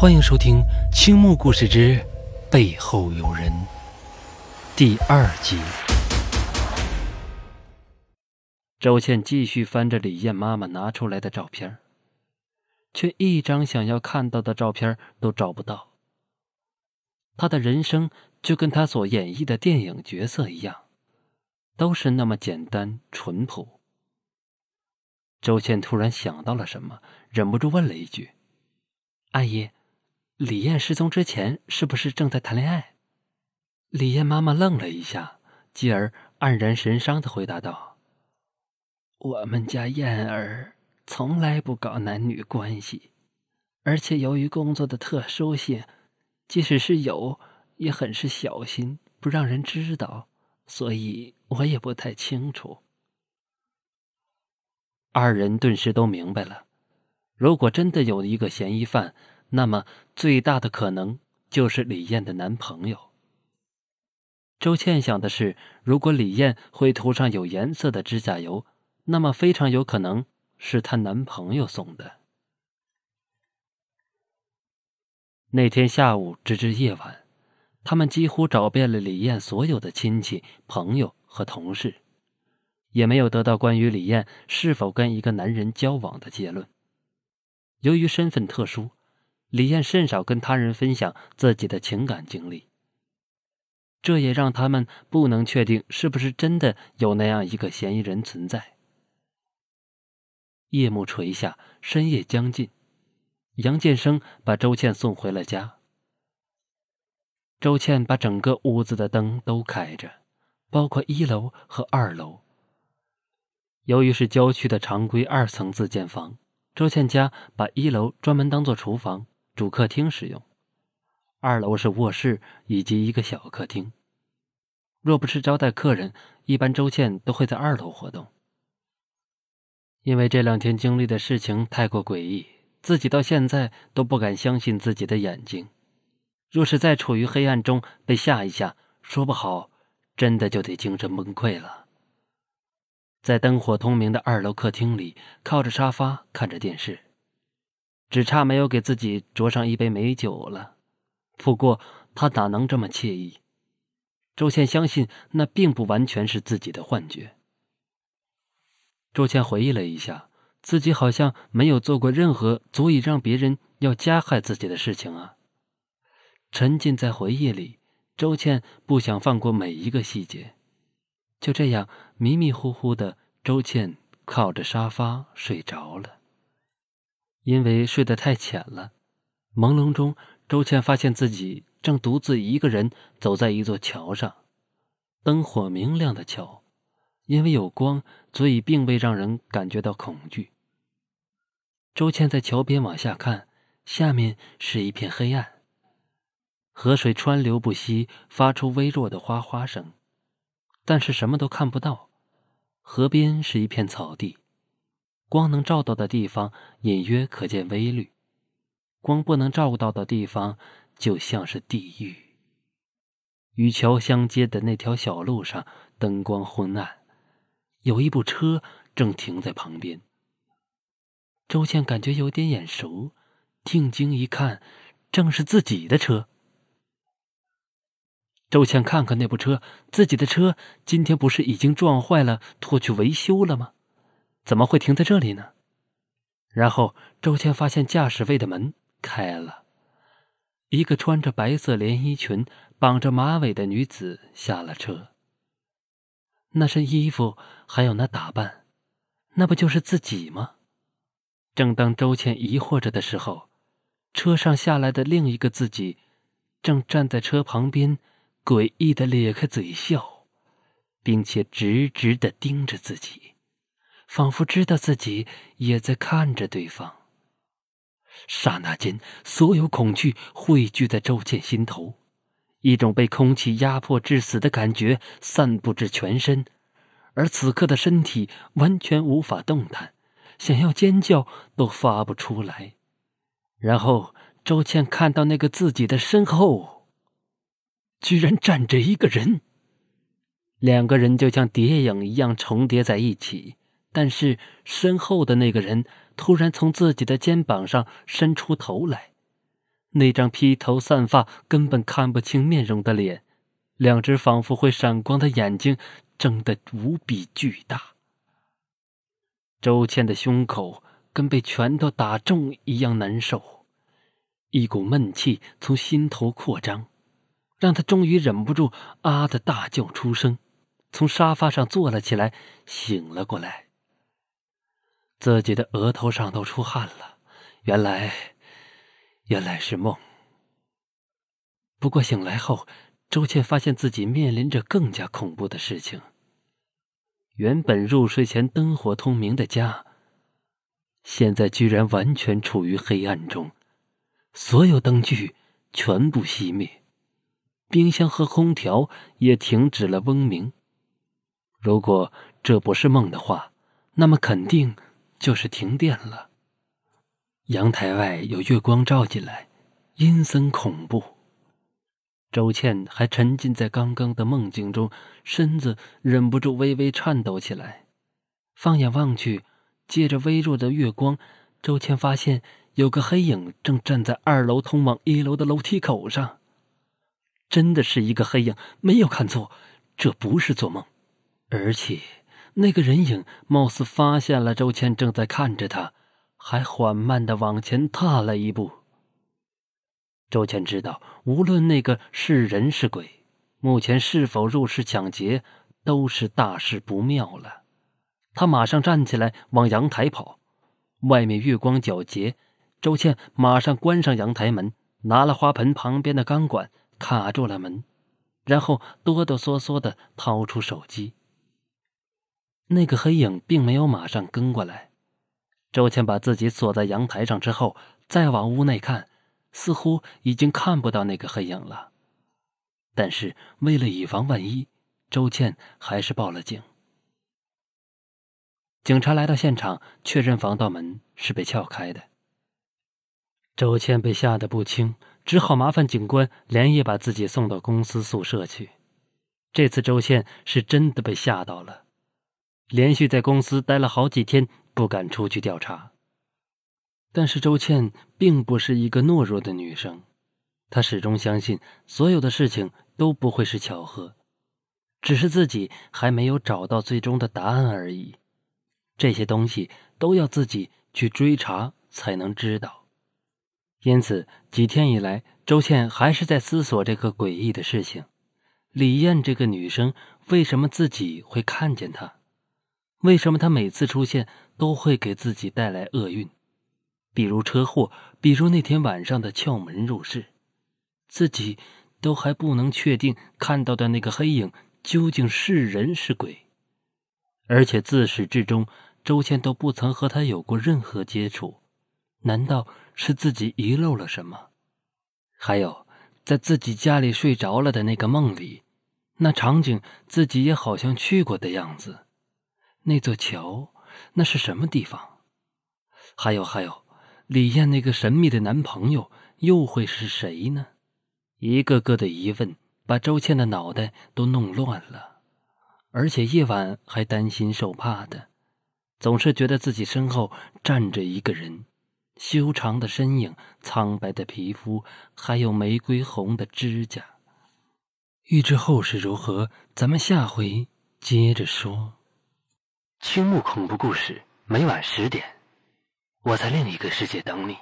欢迎收听《青木故事之背后有人》第二集。周倩继续翻着李艳妈妈拿出来的照片，却一张想要看到的照片都找不到。她的人生就跟她所演绎的电影角色一样，都是那么简单淳朴。周倩突然想到了什么，忍不住问了一句：“阿姨。”李艳失踪之前，是不是正在谈恋爱？李艳妈妈愣了一下，继而黯然神伤的回答道：“我们家燕儿从来不搞男女关系，而且由于工作的特殊性，即使是有，也很是小心，不让人知道，所以我也不太清楚。”二人顿时都明白了，如果真的有一个嫌疑犯。那么，最大的可能就是李艳的男朋友。周倩想的是，如果李艳会涂上有颜色的指甲油，那么非常有可能是她男朋友送的。那天下午直至夜晚，他们几乎找遍了李艳所有的亲戚、朋友和同事，也没有得到关于李艳是否跟一个男人交往的结论。由于身份特殊。李艳甚少跟他人分享自己的情感经历，这也让他们不能确定是不是真的有那样一个嫌疑人存在。夜幕垂下，深夜将近，杨建生把周倩送回了家。周倩把整个屋子的灯都开着，包括一楼和二楼。由于是郊区的常规二层自建房，周倩家把一楼专门当做厨房。主客厅使用，二楼是卧室以及一个小客厅。若不是招待客人，一般周倩都会在二楼活动。因为这两天经历的事情太过诡异，自己到现在都不敢相信自己的眼睛。若是再处于黑暗中被吓一下，说不好真的就得精神崩溃了。在灯火通明的二楼客厅里，靠着沙发看着电视。只差没有给自己酌上一杯美酒了，不过他哪能这么惬意？周倩相信那并不完全是自己的幻觉。周倩回忆了一下，自己好像没有做过任何足以让别人要加害自己的事情啊。沉浸在回忆里，周倩不想放过每一个细节。就这样迷迷糊糊的，周倩靠着沙发睡着了。因为睡得太浅了，朦胧中，周倩发现自己正独自一个人走在一座桥上，灯火明亮的桥，因为有光，所以并未让人感觉到恐惧。周倩在桥边往下看，下面是一片黑暗。河水川流不息，发出微弱的哗哗声，但是什么都看不到。河边是一片草地。光能照到的地方隐约可见微绿，光不能照到的地方就像是地狱。与桥相接的那条小路上灯光昏暗，有一部车正停在旁边。周倩感觉有点眼熟，定睛一看，正是自己的车。周倩看看那部车，自己的车今天不是已经撞坏了，拖去维修了吗？怎么会停在这里呢？然后周倩发现驾驶位的门开了，一个穿着白色连衣裙、绑着马尾的女子下了车。那身衣服还有那打扮，那不就是自己吗？正当周倩疑惑着的时候，车上下来的另一个自己，正站在车旁边，诡异的咧开嘴笑，并且直直的盯着自己。仿佛知道自己也在看着对方。刹那间，所有恐惧汇聚在周倩心头，一种被空气压迫致死的感觉散布至全身，而此刻的身体完全无法动弹，想要尖叫都发不出来。然后，周倩看到那个自己的身后，居然站着一个人，两个人就像谍影一样重叠在一起。但是身后的那个人突然从自己的肩膀上伸出头来，那张披头散发、根本看不清面容的脸，两只仿佛会闪光的眼睛，睁得无比巨大。周倩的胸口跟被拳头打中一样难受，一股闷气从心头扩张，让他终于忍不住啊的大叫出声，从沙发上坐了起来，醒了过来。自己的额头上都出汗了，原来，原来是梦。不过醒来后，周倩发现自己面临着更加恐怖的事情。原本入睡前灯火通明的家，现在居然完全处于黑暗中，所有灯具全部熄灭，冰箱和空调也停止了嗡鸣。如果这不是梦的话，那么肯定就是停电了。阳台外有月光照进来，阴森恐怖。周倩还沉浸在刚刚的梦境中，身子忍不住微微颤抖起来。放眼望去，借着微弱的月光，周倩发现有个黑影正站在二楼通往一楼的楼梯口上。真的是一个黑影，没有看错，这不是做梦。而且，那个人影貌似发现了周倩正在看着他，还缓慢的往前踏了一步。周倩知道，无论那个是人是鬼，目前是否入室抢劫，都是大事不妙了。她马上站起来往阳台跑，外面月光皎洁。周倩马上关上阳台门，拿了花盆旁边的钢管卡住了门，然后哆哆嗦嗦的掏出手机。那个黑影并没有马上跟过来。周倩把自己锁在阳台上之后，再往屋内看。似乎已经看不到那个黑影了，但是为了以防万一，周倩还是报了警。警察来到现场，确认防盗门是被撬开的。周倩被吓得不轻，只好麻烦警官连夜把自己送到公司宿舍去。这次周倩是真的被吓到了，连续在公司待了好几天，不敢出去调查。但是周倩并不是一个懦弱的女生，她始终相信所有的事情都不会是巧合，只是自己还没有找到最终的答案而已。这些东西都要自己去追查才能知道。因此，几天以来，周倩还是在思索这个诡异的事情：李艳这个女生为什么自己会看见她？为什么他每次出现都会给自己带来厄运？比如车祸，比如那天晚上的撬门入室，自己都还不能确定看到的那个黑影究竟是人是鬼，而且自始至终，周倩都不曾和他有过任何接触，难道是自己遗漏了什么？还有，在自己家里睡着了的那个梦里，那场景自己也好像去过的样子，那座桥，那是什么地方？还有，还有。李艳那个神秘的男朋友又会是谁呢？一个个的疑问把周倩的脑袋都弄乱了，而且夜晚还担心受怕的，总是觉得自己身后站着一个人，修长的身影，苍白的皮肤，还有玫瑰红的指甲。欲知后事如何，咱们下回接着说。青木恐怖故事每晚十点。我在另一个世界等你。